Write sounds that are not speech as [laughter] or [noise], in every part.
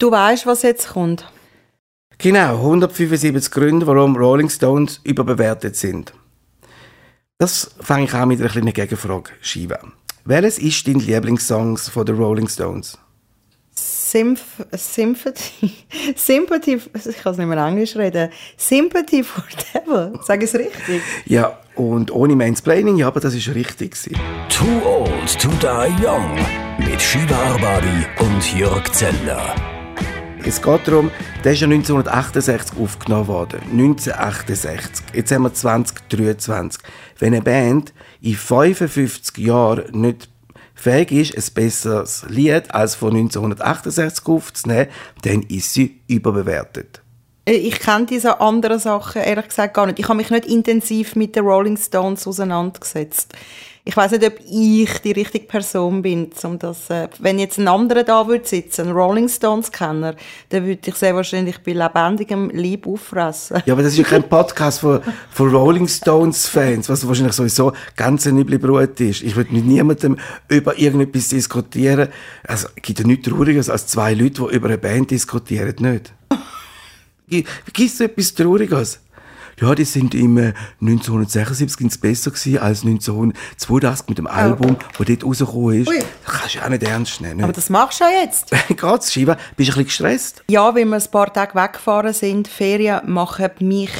Du weißt, was jetzt kommt. Genau, 175 Gründe, warum Rolling Stones überbewertet sind. Das fange ich an mit einer kleinen Gegenfrage, Shiva. Welches ist dein Lieblingssong von den Rolling Stones? Symph Sympathy, [laughs] Sympathy, ich kann es nicht mehr Englisch reden, Sympathy for Devil, sage ich es richtig? Ja, und ohne Mansplaining, ja, aber das ist richtig. Too Old to Die Young mit Shiva Arbadi und Jörg Zeller. Es geht darum, der ist ja 1968 aufgenommen worden. 1968. Jetzt haben wir 2023. Wenn eine Band in 55 Jahren nicht fähig ist, ein besseres Lied als von 1968 aufzunehmen, dann ist sie überbewertet. Äh, ich kenne diese anderen Sachen ehrlich gesagt gar nicht. Ich habe mich nicht intensiv mit den Rolling Stones auseinandergesetzt ich weiß nicht, ob ich die richtige Person bin, um das, äh, wenn jetzt ein anderer da würde sitzen, ein Rolling Stones Kenner, dann würde ich sehr wahrscheinlich bei lebendigem Lieb auffressen. Ja, aber das ist ja kein Podcast von, von Rolling Stones Fans, was wahrscheinlich sowieso ganz ein üble Brut ist. Ich würde mit niemandem über irgendetwas diskutieren. Also, es gibt ja nichts Trauriges als zwei Leute, die über eine Band diskutieren, nicht? Gibt es etwas Trauriges? Ja, die sind im 1976 besser gewesen als 1982 mit dem Album, oh. wo dort rausgekommen ist. Ui. Das kannst du auch nicht ernst nehmen. Aber das machst du ja jetzt. [laughs] Geht's, Shiva? Bist du ein bisschen gestresst? Ja, weil wir ein paar Tage weggefahren sind. Ferien machen mich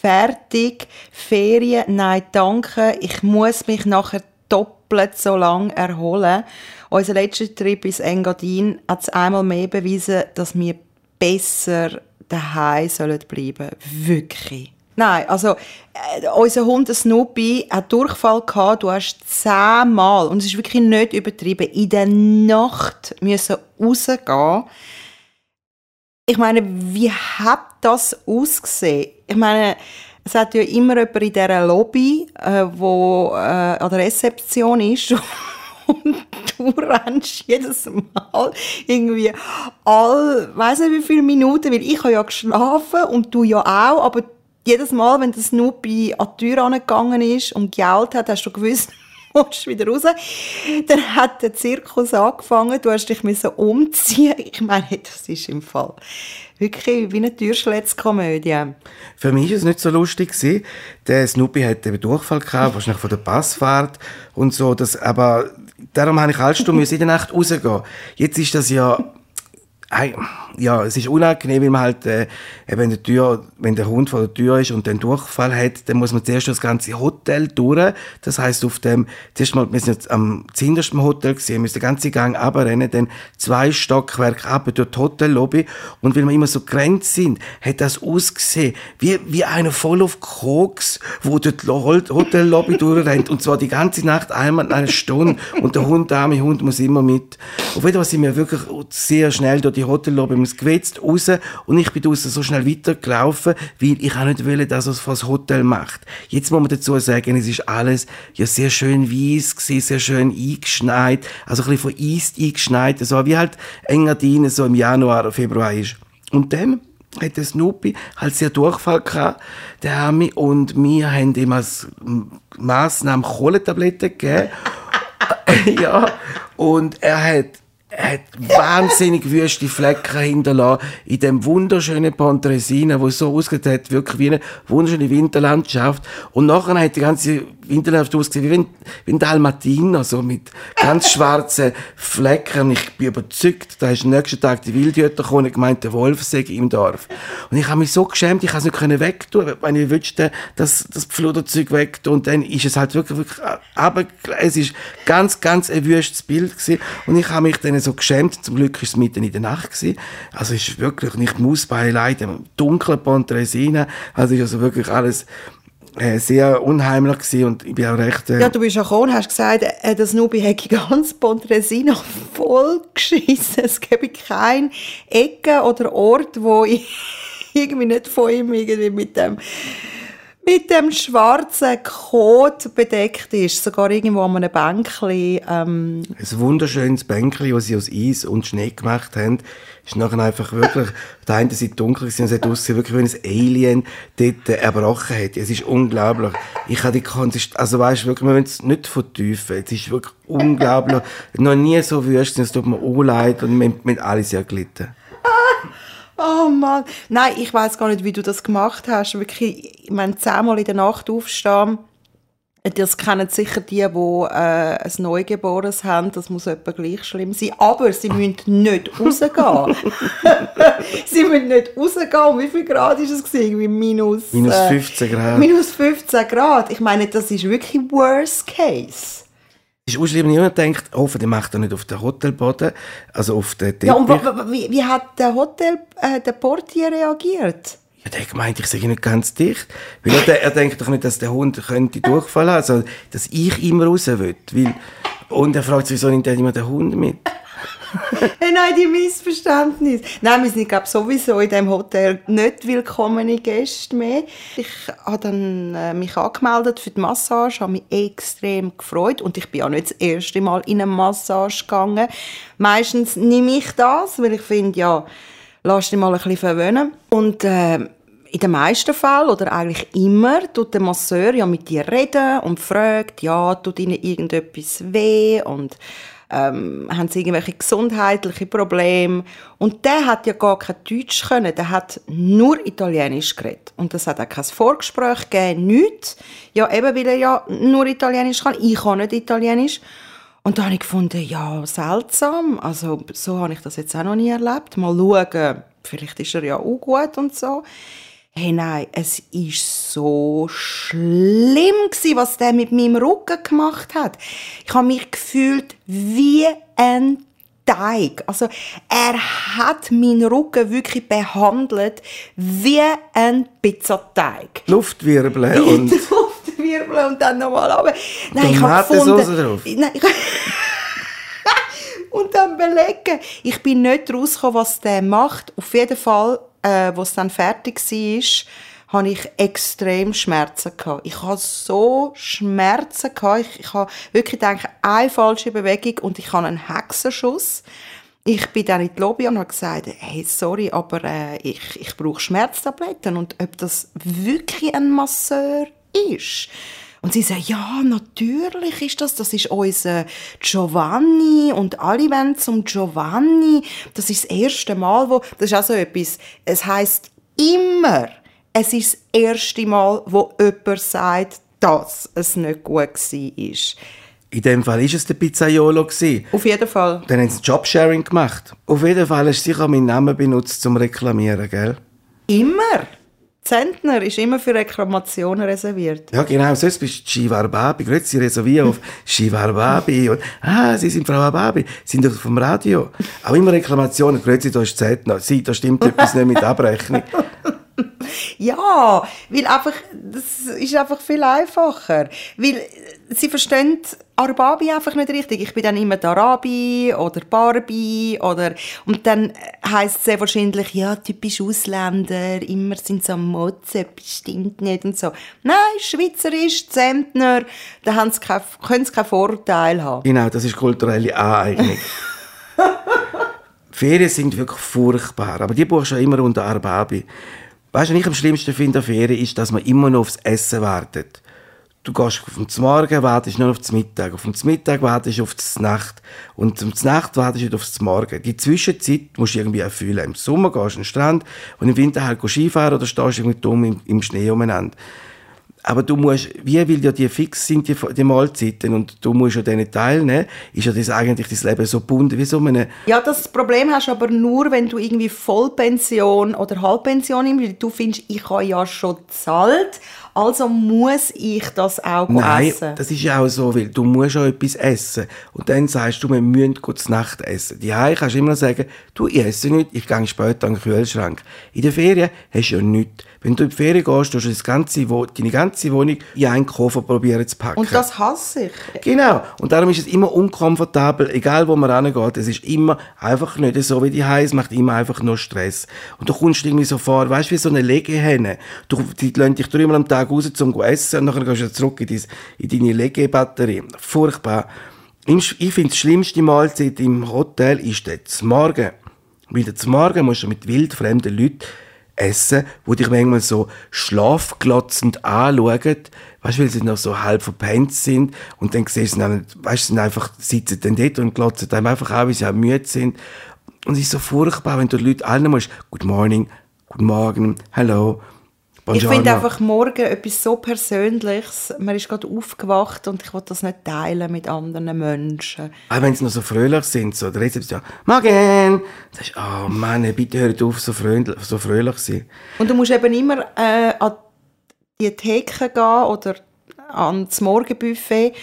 fertig. Ferien, nein, danke. Ich muss mich nachher doppelt so lang erholen. Unser letzter Trip ins Engadin hat es einmal mehr bewiesen, dass wir besser daheim sollen bleiben. Wirklich. Nein, also äh, unser Hund Snoopy hat Durchfall gehabt. Du hast zehnmal, und es ist wirklich nicht übertrieben, in der Nacht müssen rausgehen. Ich meine, wie hat das ausgesehen? Ich meine, es hat ja immer jemand in dieser Lobby, äh, wo äh, an der Rezeption ist. [laughs] und du rennst jedes Mal irgendwie all, weiß nicht wie viele Minuten, weil ich habe ja geschlafen und du ja auch, aber jedes Mal, wenn der Snoopy an die Tür angegangen ist und gejault hat, hast du gewusst, [laughs] musst wieder raus. Dann hat der Zirkus angefangen, du hast dich müssen umziehen. Ich meine, das ist im Fall wirklich wie eine Türschlitzkomödie. Für mich war es nicht so lustig. Der Snoopy hat eben Durchfall gehabt, wahrscheinlich von der Passfahrt und so. Das, aber darum habe ich alle Stunden [laughs] in der Nacht rausgehen. Jetzt ist das ja ja, es ist unangenehm, weil man halt, äh, wenn, der Tür, wenn der Hund vor der Tür ist und den Durchfall hat, dann muss man zuerst das ganze Hotel durch. Das heißt auf dem, zuerst mal, wir sind jetzt am zindersten Hotel gesehen, müssen den ganzen Gang abrennen, dann zwei Stockwerke ab durch die Hotellobby. Und weil wir immer so grenzt sind, hat das ausgesehen, wie, wie einer voll auf Koks, wo durch die Hotellobby durchrennt. Und zwar die ganze Nacht einmal in einer Stunde. Und der Hund, der arme Hund, muss immer mit. Auf jeden Fall sind wir wirklich sehr schnell durch die Hotellobby ums Gewetzt raus und ich bin draussen so schnell weitergelaufen, weil ich auch nicht will, dass es das Hotel macht. Jetzt muss man dazu sagen, es ist alles ja sehr schön weiss gewesen, sehr schön eingeschneit, also ein bisschen von Eis eingeschneit, so wie halt Engadin so im Januar, Februar ist. Und dann hat der Snoopy halt sehr Durchfall gehabt, der Arme, und wir haben ihm als Massnahme Kohletabletten gegeben. [laughs] ja, und er hat hat wahnsinnig wüste Flecken hinterlassen in dem wunderschönen Pontresina, wo es so ausgesehen hat, wirklich wie eine wunderschöne Winterlandschaft. Und nachher hat die ganze Winterlandschaft ausgesehen wie wie ein Dalmatiner, so mit ganz [laughs] schwarzen Flecken. Ich bin überzeugt, da ist am nächsten Tag die Wildhüter gekommen und gemeint, der Wolf sei im Dorf. Und ich habe mich so geschämt, ich konnte es nicht wegtun, wenn ich wünschte, dass das Pfluderzeug wegtun. Und dann ist es halt wirklich, wirklich, aber es ist ganz, ganz ein wüstes Bild gewesen. Und ich habe mich dann so geschämt. Zum Glück war es mitten in der Nacht. Gewesen. Also es ist wirklich nicht Mausbeileid, im dunklen Pontresina. Also ist also wirklich alles äh, sehr unheimlich gewesen und ich bin auch recht... Äh ja, du bist ja gekommen, hast gesagt, äh, das Nubi hätte [laughs] ganz Pontresina voll geschissen. Es gäbe keine Ecke oder Ort, wo [laughs] ich irgendwie nicht von ihm irgendwie mit dem mit dem schwarzen Kot bedeckt ist, sogar irgendwo an einem Bänkchen. Ähm. Ein wunderschönes Bänkchen, das sie aus Eis und Schnee gemacht haben, ist nachher einfach wirklich, auf [laughs] der einen Seite dunkel gewesen, und es hat aussehen, wirklich wie ein Alien dort erbrochen hat. Es ist unglaublich. Ich habe die Konsistenz, also weißt du, wirklich, wir müssen es nicht vertiefen. Es ist wirklich unglaublich. Noch nie so wüst, es tut mir auch und wir haben alle sehr gelitten. Oh Mann. Nein, ich weiß gar nicht, wie du das gemacht hast. Wirklich, ich meine, zehnmal in der Nacht aufstehen. Das kennen sicher die, die äh, ein Neugeborenes haben. Das muss etwa gleich schlimm sein. Aber sie müssen nicht [laughs] rausgehen. [laughs] sie müssen nicht rausgehen. Wie viel Grad war es? Gewesen? Wie minus, Minus äh, 15 Grad. minus 15 Grad. Ich meine, das ist wirklich worst case. Ist schlimm, niemand denkt, hoffentlich macht er nicht auf den Hotelboden, also auf den Teppich. Ja, und wie, wie hat der Hotel, äh, der Portier reagiert? Ja, der gemeint, ich sage nicht ganz dicht. Weil er, er denkt doch nicht, dass der Hund könnte Durchfall haben, sondern dass ich immer raus will. Weil, und er fragt sich, wieso nimmt er immer den Hund mit? [laughs] Nein, die Missverständnis. Nein, wir sind, glaube sowieso in diesem Hotel nicht willkommene Gäste mehr. Ich habe dann äh, mich angemeldet für die Massage, habe mich extrem gefreut und ich bin ja nicht das erste Mal in eine Massage gegangen. Meistens nehme ich das, weil ich finde, ja, lass dich mal ein bisschen verwöhnen. Und äh, in den meisten Fällen oder eigentlich immer tut der Masseur ja mit dir reden und fragt, ja, tut ihnen irgendetwas weh und ähm, haben sie irgendwelche gesundheitliche Probleme. Und der hat ja gar kein Deutsch können, der hat nur Italienisch geredet. Und das hat auch kein Vorgespräch gegeben, nichts. Ja, eben weil er ja nur Italienisch kann, ich kann nicht Italienisch. Und da habe ich gefunden, ja, seltsam. Also, so habe ich das jetzt auch noch nie erlebt. Mal schauen, vielleicht ist er ja auch gut und so. Hey, nein, es ist so schlimm gewesen, was der mit meinem Rücken gemacht hat. Ich habe mich gefühlt wie ein Teig. Also, er hat meinen Rücken wirklich behandelt wie ein Pizzateig. Luftwirbeln [laughs] und... Luftwirbeln und dann nochmal runter. Nein, ich habe gefunden... drauf. Nein, ich [laughs] und dann belegen. Ich bin nicht rausgekommen, was der macht. Auf jeden Fall, äh, wo es dann fertig war, hatte ich extrem Schmerzen gehabt. Ich hatte so Schmerzen gehabt. Ich, ich habe wirklich gedacht, eine falsche Bewegung und ich habe einen Hexenschuss. Ich bin dann in die Lobby und habe gesagt, hey, sorry, aber äh, ich, ich brauche Schmerztabletten und ob das wirklich ein Masseur ist. Und sie sagen, ja, natürlich ist das, das ist unser Giovanni und alle wollen zum Giovanni. Das ist das erste Mal, wo, das ist auch so etwas, es heißt immer, es ist das erste Mal, wo jemand sagt, dass es nicht gut war. In dem Fall war es der Pizzaiolo. gewesen. Auf jeden Fall. Dann haben sie Jobsharing gemacht. Auf jeden Fall hast du sicher meinen Namen benutzt zum Reklamieren, gell? Immer. Zentner ist immer für Reklamationen reserviert. Ja, genau, sonst bist du Shivar Babi. Grüezi, reservieren auf Shivar Babi. Und, ah, Sie sind Frau Ababi, Sie sind doch vom Radio. Auch immer Reklamationen. Grüezi, da ist Zetner. Sie, da stimmt etwas nicht mit Abrechnung. [laughs] Ja, weil einfach, das ist einfach viel einfacher. Weil sie verstehen Arabi einfach nicht richtig. Ich bin dann immer Arabi oder Barbie oder, und dann heisst es sehr wahrscheinlich, ja, typisch Ausländer, immer sind sie am Motzen, bestimmt nicht und so. Nein, Schweizerisch, Zentner, da haben sie kein, können sie keinen Vorteil haben. Genau, das ist kulturelle Aneignung. [laughs] Ferien sind wirklich furchtbar, aber die buchst du ja immer unter Arbabi. Weißt du, was ich am schlimmsten finde an Ferien ist, dass man immer noch aufs Essen wartet. Du gehst den Morgen, wartest nur auf den Mittag. Auf den Mittag wartest du auf die Nacht. Und zum Nacht wartest du auf den Morgen. Die Zwischenzeit musst du irgendwie erfüllen. Im Sommer gehst du an den Strand und im Winter halt Skifahren oder stehst irgendwie dumm im, im Schnee umeinander. Aber du musst, wie weil ja die fix sind, die, die Mahlzeiten, und du musst an denen teilnehmen, ist ja das eigentlich dein Leben so gebunden wie so eine... Ja, das Problem hast du aber nur, wenn du irgendwie Vollpension oder Halbpension nimmst, du findest, ich habe ja schon gezahlt, also muss ich das auch Nein, essen. das ist ja auch so, weil du musst auch etwas essen. Und dann sagst du, wir müssen gut Nacht essen. Die kannst du immer noch sagen, du, ich esse nicht, ich gehe später an den Kühlschrank. In der Ferien hast du ja nichts. Wenn du in die Ferien gehst, tust du das ganze, deine ganze Wohnung in einen Koffer probieren zu packen. Und das hasse ich. Genau. Und darum ist es immer unkomfortabel, egal wo man rangeht. Es ist immer einfach nicht so wie die Es macht immer einfach nur Stress. Und du kommst irgendwie so vor, weißt du, wie so eine Legehenne. Du, die lassen dich dreimal am Tag raus zum zu essen und dann gehst du zurück in, dein, in deine Legebatterie. Furchtbar. Ich finde, die schlimmste Mahlzeit im Hotel ist der Morgen. Weil der Morgen musst du mit wildfremden Leuten essen, wo dich manchmal so schlafglotzend anschauen, weißt du, weil sie noch so halb verpennt sind und dann siehst du dann, weißt du, einfach, sitzen dann dort und glotzen einem einfach an, wie sie auch müde sind. Und es ist so furchtbar, wenn du Leute allen musst, Good morning, Guten Morgen, Hello, ich finde einfach morgen etwas so Persönliches. Man ist gerade aufgewacht und ich will das nicht teilen mit anderen Menschen. Auch wenn sie noch so fröhlich sind, so der Rezeption, Morgen! Da ist, oh Mann, bitte hört auf, so fröhlich, so fröhlich zu sein. Und du musst eben immer äh, an die Theke gehen oder ans Morgenbuffet.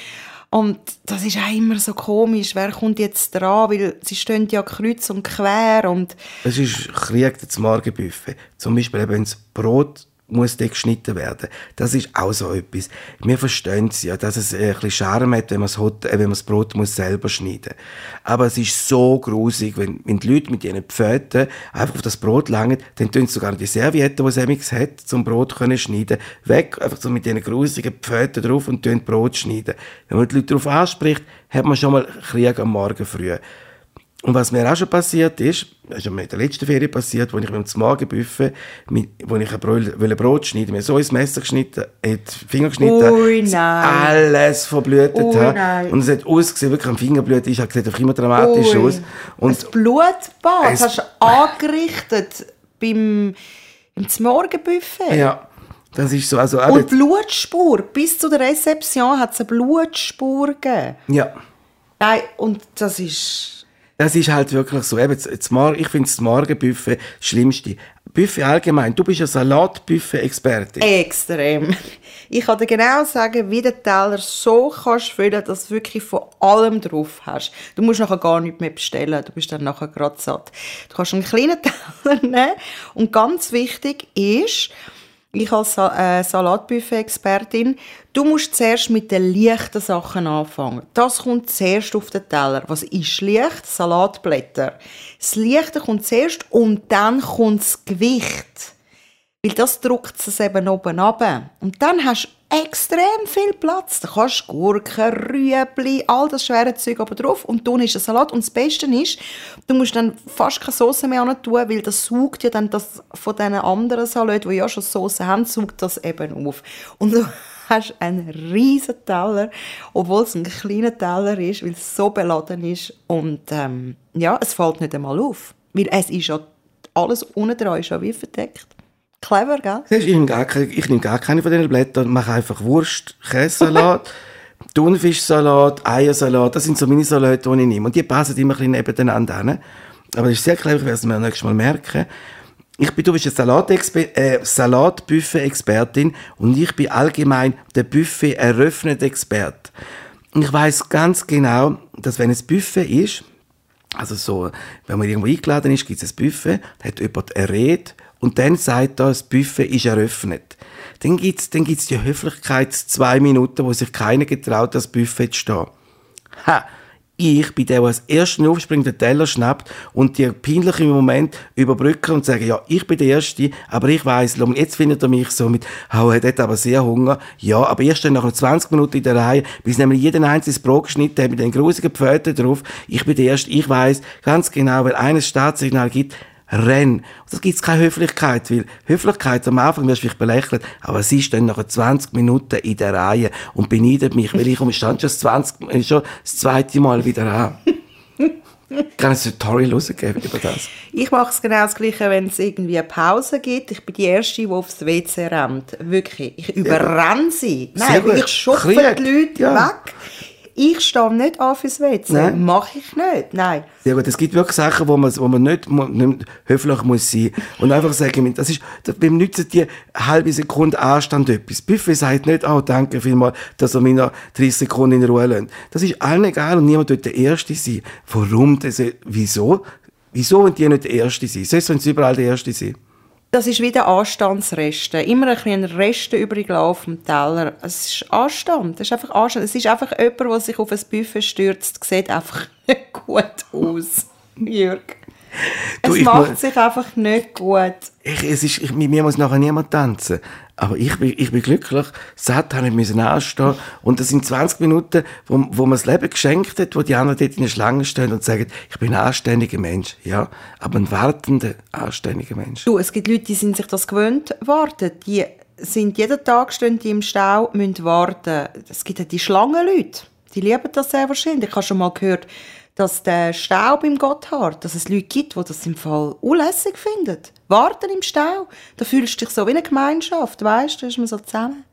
Und das ist auch immer so komisch, wer kommt jetzt dran, weil sie stehen ja kreuz und quer und... Es ist Krieg, das Morgenbuffet. Zum Beispiel eben das Brot muss der geschnitten werden. Das ist auch so etwas. Wir verstehen es ja, dass es ein bisschen Charme hat, wenn man das, Hot, äh, wenn man das Brot muss selber schneiden muss. Aber es ist so grusig, wenn, wenn die Leute mit ihren Pföten einfach auf das Brot langen, dann tun sie sogar die Serviette, die es hat, zum Brot können schneiden, weg, einfach so mit diesen grusigen Pföten drauf und tun Brot schneiden. Wenn man die Leute darauf anspricht, hat man schon mal Krieg am Morgen früh. Und was mir auch schon passiert ist, das ist mir in der letzten Ferie passiert, wo ich mit dem Morgenbuffet, wo ich ein Brot, Brot schneiden mir so ins Messer geschnitten, die Finger geschnitten, Ui, nein. alles verblutet Ui, nein. Und es hat ausgesehen, wirklich am Fingerblut ist, hat gesehen einfach immer dramatisch Ui. aus. Und ein Blutbad Es- hast du [laughs] angerichtet beim, beim Morgenbuffet. ja, das ist so, also Und Blutspur. Bis zu der Rezeption hat es eine Blutspur gegeben. ja. Nein, und das ist... Das ist halt wirklich so. Eben, das, Mar ich finde das Morgenbuffet das Schlimmste. Buffet allgemein. Du bist ja Salatbuffet-Experte. Extrem. Ich kann dir genau sagen, wie der Teller so kannst füllen, dass du wirklich von allem drauf hast. Du musst nachher gar nichts mehr bestellen, du bist dann nachher gerade satt. Du kannst einen kleinen [laughs] Teller nehmen und ganz wichtig ist, ich als äh, Salatbuffet-Expertin, du musst zuerst mit den leichten Sachen anfangen. Das kommt zuerst auf den Teller. Was ist leicht? Salatblätter. Das Leichte kommt zuerst und dann kommt das Gewicht. Weil das drückt es eben oben ab. Und dann hast extrem viel Platz. Da kannst du Gurken, Rüebli, all das schwere Zeug oben drauf und dann ist der Salat. Und das Beste ist, du musst dann fast keine Soße mehr tun, weil das saugt ja dann das von diesen anderen Salaten, die ja schon Soße haben, saugt das eben auf. Und du [laughs] hast einen riesen Teller, obwohl es ein kleiner Teller ist, weil es so beladen ist. Und ähm, ja, es fällt nicht einmal auf. Weil es ist ja, alles unten dran ist ja wie verdeckt. Clever, gell? Siehst, Ich nehme gar keine, ich nehme gar keine von diesen Blättern, mache einfach Wurst, Käsesalat, [laughs] Thunfischsalat, Eiersalat, das sind so meine Salate, die ich nehme. Und die passen immer ein bisschen nebeneinander hin. Aber das ist sehr clever, ich werde es mir nächstes Mal merken. Ich bin, du bist eine Salatexpe- äh, Salatbuffet-Expertin und ich bin allgemein der Buffet-Eröffnet-Experte. Und ich weiß ganz genau, dass wenn es Buffet ist, also so, wenn man irgendwo eingeladen ist, gibt es ein Buffet, da hat jemand eine Rede und dann sagt er, das Buffet ist eröffnet. Dann gibt es dann gibt's die Höflichkeit, zwei Minuten, wo sich keiner getraut, das Buffet zu stehen. Ha! Ich bin der, der als Erster aufspringt, den Teller schnappt und die peinlichen Moment überbrücken und sagen, ja, ich bin der Erste, aber ich weiss, jetzt findet er mich so mit, oh, er hat aber sehr Hunger. Ja, aber ich stehe nach 20 Minuten in der Reihe, bis nämlich jeden einzelnes Brot geschnitten hat mit den grusigen Pföten drauf. Ich bin der Erste, ich weiss ganz genau, weil eines Startsignal gibt, renn. Und das gibt's keine Höflichkeit, weil Höflichkeit am Anfang wirst du vielleicht belächelt, aber sie stehen nach 20 Minuten in der Reihe und beneidet mich, weil ich stand schon das, 20, äh, schon das zweite Mal wieder an. Kann es ein Tutorial rausgeben über das? Ich mache es genau das Gleiche, wenn es irgendwie eine Pause gibt. Ich bin die Erste, die aufs WC rennt. Wirklich. Ich überrenne sie. Nein, ich schupfe Krieg. die Leute Ja. weg. Ich stehe nicht auf fürs WC. Nein. Mache ich nicht. Nein. Sehr gut. Es gibt wirklich Sachen, wo man, wo man nicht, nicht höflich muss sein und einfach sagen, das ist, beim nützen die halbe Sekunde Anstand etwas. Buffet sagt nicht, oh, danke vielmals, dass er mir noch 30 Sekunden in Ruhe lässt. Das ist allen egal und niemand wird der Erste sein. Warum? Das, wieso? Wieso wollen die nicht der Erste sein? Sonst sollen sie überall der Erste sein. Das ist wie der Anstandsreste. Immer ein bisschen Reste übrig auf dem Teller. Es ist Anstand. Es ist einfach Anstand. Es ist einfach jemand, der sich auf ein Buffet stürzt, sieht einfach [laughs] gut aus. Jürg. Du, Es macht muss- sich einfach nicht gut. Ich, es ist, ich, mit mir muss nachher niemand tanzen. Aber ich bin, ich bin glücklich. Satt habe ich müssen anstehen. Und das sind 20 Minuten, wo, wo mir das Leben geschenkt hat, wo die anderen dort in der Schlange stehen und sagen, ich bin ein anständiger Mensch. Ja. Aber ein wartender, anständiger Mensch. Du, es gibt Leute, die sind sich das gewöhnt, warten. Die sind jeden Tag stehen die im Stau, müssen warten. Es gibt ja die Schlangenleute. Die lieben das sehr wahrscheinlich. Ich habe schon mal gehört, dass der Stau beim Gotthard, dass es Leute gibt, die das im Fall unlässig finden. Warten im Stau, da fühlst du dich so wie eine Gemeinschaft, weißt du, da ist man so zusammen.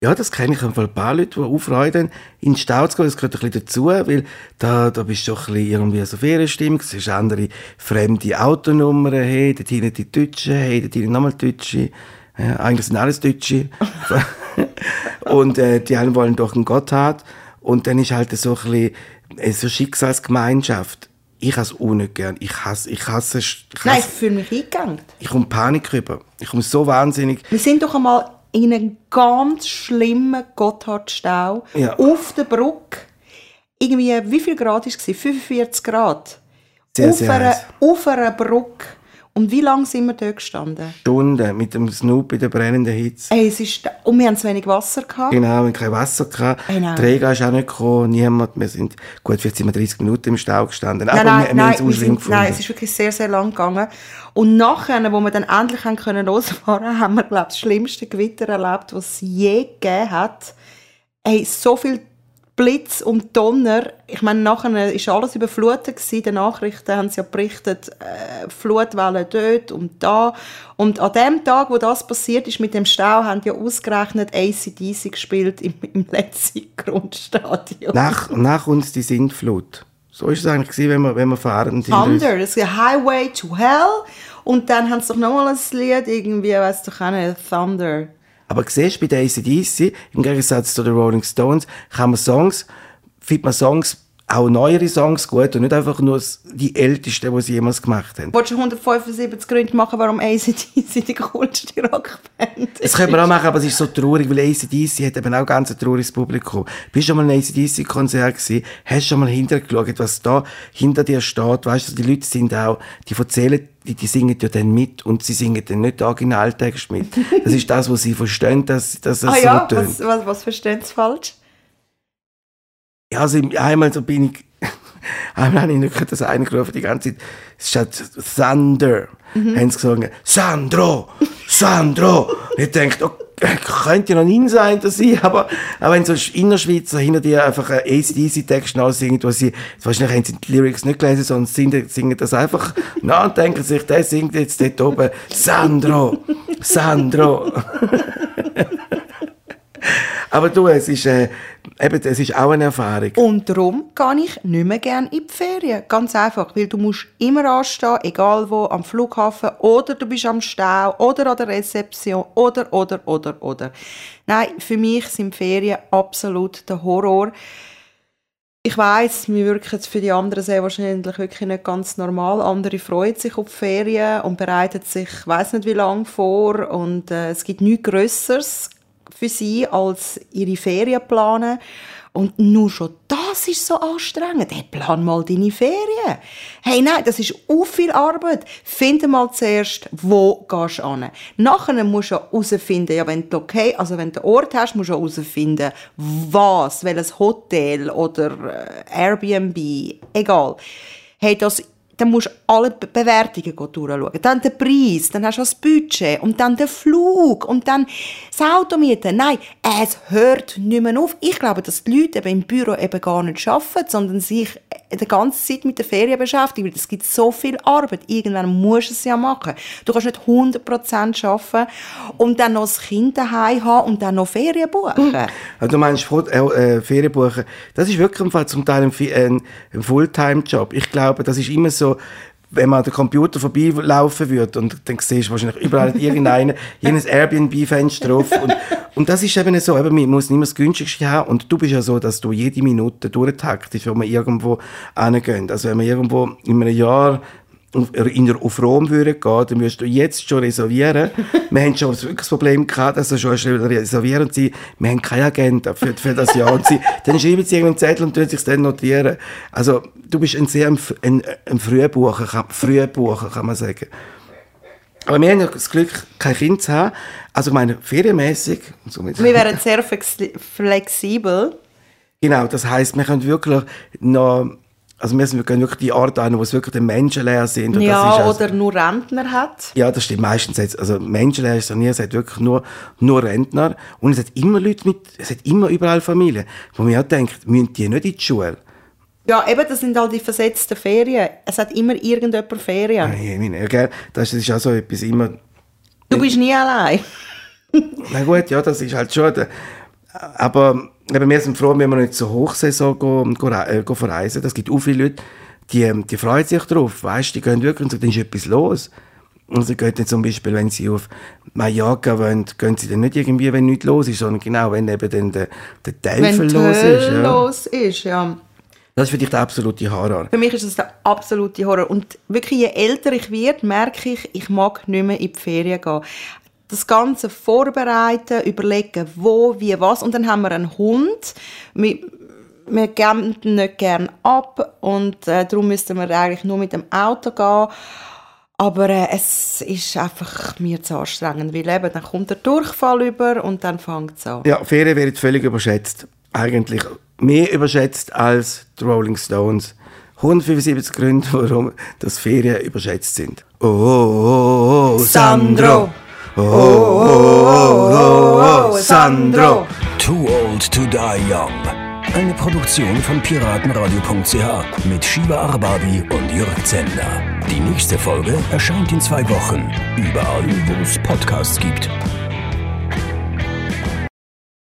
Ja, das kenne ich ein paar Leute, die aufreuen, in den Stau zu gehen. Das gehört ein bisschen dazu, weil da, da bist du ein bisschen irgendwie so Ferienstimmung. Es ist andere fremde Autonummern, hey, dort hinten die Deutschen, hey, dort hinten nochmal Deutsche. Ja, eigentlich sind alles Deutsche. [laughs] [laughs] und äh, die einen wollen doch einen Gotthard. Und dann ist halt so ein bisschen äh, so Schicksalsgemeinschaft. Ich hasse es auch nicht gern. Ich hasse, ich hasse, ich hasse Nein, ich fühle mich eingegangen. Ich komme Panik rüber. Ich komme so wahnsinnig. Wir sind doch einmal in einem ganz schlimmen Gotthardstau Ja. auf der Brücke. Irgendwie, wie viel Grad war es? 45 Grad. Sehr, auf, sehr einer, heiß. auf einer Brücke. Und wie lange sind wir dort gestanden? Stunden mit dem Snoop in der brennenden Hitze. Ey, es ist, und wir haben zu wenig Wasser gehabt. Genau, wir hatten kein Wasser. Gehabt. Genau. Regen ist auch nicht gekommen, niemand. Wir sind, gut, vielleicht sind wir 30 Minuten im Stau gestanden. Aber Nein, wir, nein, wir nein, haben wir sind, nein, es ist wirklich sehr, sehr lang gegangen. Und nachher, wo wir dann endlich haben können losfahren, haben wir, glaube ich, das schlimmste Gewitter erlebt, was es je gegeben hat. Ey, so viel Blitz und Donner. Ich meine, nachher ist alles überflutet gewesen. Den Nachrichten haben sie ja berichtet, äh, Flutwellen dort und da. Und an dem Tag, wo das passiert ist mit dem Stau, haben ja ausgerechnet ACDC gespielt im, [laughs] im letzten Grundstadion. nach, nach uns die Sintflut. So ist es eigentlich gewesen, wenn wir, wenn wir fahren. Thunder, das ist Highway to Hell. Und dann haben sie doch nochmal ein Lied, irgendwie, weißt du, keine Thunder. Aber siehst du, bei der ACDC, im Gegensatz zu den Rolling Stones, kann man Songs, findet man Songs, auch neuere Songs gut und nicht einfach nur die ältesten, die sie jemals gemacht haben. Wolltest du 175 Gründe machen, warum ACDC die [laughs] coolste Rockband Das ist? könnte man auch machen, aber es ist so traurig, weil ACDC hat eben auch ganz ein trauriges Publikum. Bist du schon mal ein ACDC-Konzert gewesen? Hast du schon mal hintergeschaut, was da hinter dir steht? Weißt du, die Leute sind auch, die erzählen, die, die singen ja dann mit und sie singen dann nicht originaltext mit. Das ist das, was sie verstehen, dass, dass das Ah so ja, tönt. was, was, was verstehen sie falsch? Ja, also einmal so bin ich, [laughs] einmal habe ich nicht das eine gerufen, die ganze Zeit, statt Thunder, haben sie gesungen, Sandro, Sandro. Ich dachte, okay, könnte ja noch nie sein, dass ich, aber, aber wenn so Innerschweizer hinter dir einfach einen ACDC-Text nachsingen, wo sie, wahrscheinlich haben sie die Lyrics nicht gelesen, sondern singen, singen das einfach nach und denken sich, der singt jetzt dort oben, Sandro, Sandro. [laughs] aber du, es ist, äh, eben, es ist auch eine Erfahrung. Und darum gehe ich nicht mehr gerne in die Ferien. Ganz einfach, weil du musst immer anstehen, egal wo, am Flughafen oder du bist am Stau oder an der Rezeption oder, oder, oder, oder. Nein, für mich sind Ferien absolut der Horror. Ich weiß, wir wirken für die anderen sehr wahrscheinlich wirklich nicht ganz normal. Andere freuen sich auf die Ferien und bereiten sich, ich weiß nicht wie lange vor. Und äh, es gibt nichts Grösseres für sie als ihre Ferien planen. Und nur schon das ist so anstrengend. Hey, plan mal deine Ferien. Hey, nein, das ist auch viel Arbeit. Finde mal zuerst, wo gehst du hin. Nachher musst du herausfinden, ja, wenn du okay, also wenn du einen Ort hast, musst du herausfinden, was, welches Hotel oder äh, Airbnb, egal. Hey, das dann musst du alle Be- Bewertungen durchschauen. Dann den Preis, dann hast du das Budget und dann den Flug und dann das Auto mieten. Nein, es hört nicht mehr auf. Ich glaube, dass die Leute eben im Büro eben gar nicht arbeiten, sondern sich die ganze Zeit mit der Ferien beschäftigen. Weil es gibt so viel Arbeit. Irgendwann musst du es ja machen. Du kannst nicht 100% arbeiten und dann noch das Kind daheim haben und dann noch Ferien buchen. [laughs] Also du meinst äh, äh, Ferien buchen, das ist wirklich zum Teil ein, ein Fulltime-Job. Ich glaube, das ist immer so, wenn man an den Computer vorbeilaufen würde und dann siehst du wahrscheinlich überall [laughs] irgendeinen, jenes Airbnb-Fenster drauf und, und das ist eben so, eben, man muss nicht mehr das günstigste haben und du bist ja so, dass du jede Minute durchtaktest, wenn wir irgendwo hingehen. Also wenn wir irgendwo in einem Jahr in der, auf Rom würden gehen, dann müsst du jetzt schon reservieren. [laughs] wir haben schon wirklich das Problem gehabt, dass du schon reservieren und sie, wir haben keine Agenda für, für das Jahr. Und sie, dann schreiben sie irgendeinen Zettel und tun sich dann notieren. Also, du bist ein sehr, ein, ein, ein Frühbucher, kann, Frühbucher, kann man sagen. Aber wir haben ja das Glück, kein Kind zu haben. Also, ich meine, ferienmässig, Wir wären sehr flexi- flexibel. Genau, das heißt, wir können wirklich noch, also wir, sind, wir gehen wirklich die Art an, wo es wirklich den Menschen leer sind. Und das ist Ja, also, oder nur Rentner hat. Ja, das stimmt meistens. Jetzt, also menschenleer ist es nie, es hat wirklich nur, nur Rentner. Und es hat immer Leute mit, es hat immer überall Familien. Wo man ja denkt, müssen die nicht in die Schule? Ja, eben, das sind all die versetzten Ferien. Es hat immer irgendjemand Ferien. Nein, ja, gell, das ist auch so etwas immer... Du bist nie allein. Na gut, ja, das ist halt schon... Aber eben, wir sind froh, wenn wir nicht zur Hochsaison gehen, gehen, äh, gehen verreisen. Das gibt auch viele Leute, die, die freuen sich drauf. Weißt, die gehen wirklich und sagen, dann ist etwas los. Und sie gehen dann zum Beispiel, wenn sie auf Mallorca wollen, gehen sie dann nicht irgendwie, wenn nichts los ist, sondern genau, wenn eben dann der, der Teufel Wenn los ist. Ja. los ist, ja. Das ist für dich der absolute Horror. Für mich ist das der absolute Horror. Und wirklich, je älter ich werde, merke ich, ich mag nicht mehr in die Ferien gehen. Das Ganze vorbereiten, überlegen, wo, wie, was. Und dann haben wir einen Hund. Wir, wir geben ihn nicht gerne ab. Und äh, darum müssten wir eigentlich nur mit dem Auto gehen. Aber äh, es ist einfach mir zu anstrengend. Weil eben, dann kommt der Durchfall über und dann fängt es an. Ja, Ferien werden völlig überschätzt. Eigentlich mehr überschätzt als die Rolling Stones. 175 Gründe, warum das Ferien überschätzt sind. Oh, oh, oh, oh Sandro. Oh, oh, oh, oh, oh, Sandro. Too Old to Die Young. Eine Produktion von piratenradio.ch mit Shiva Arbabi und Jörg Zender. Die nächste Folge erscheint in zwei Wochen. Überall, wo es Podcasts gibt.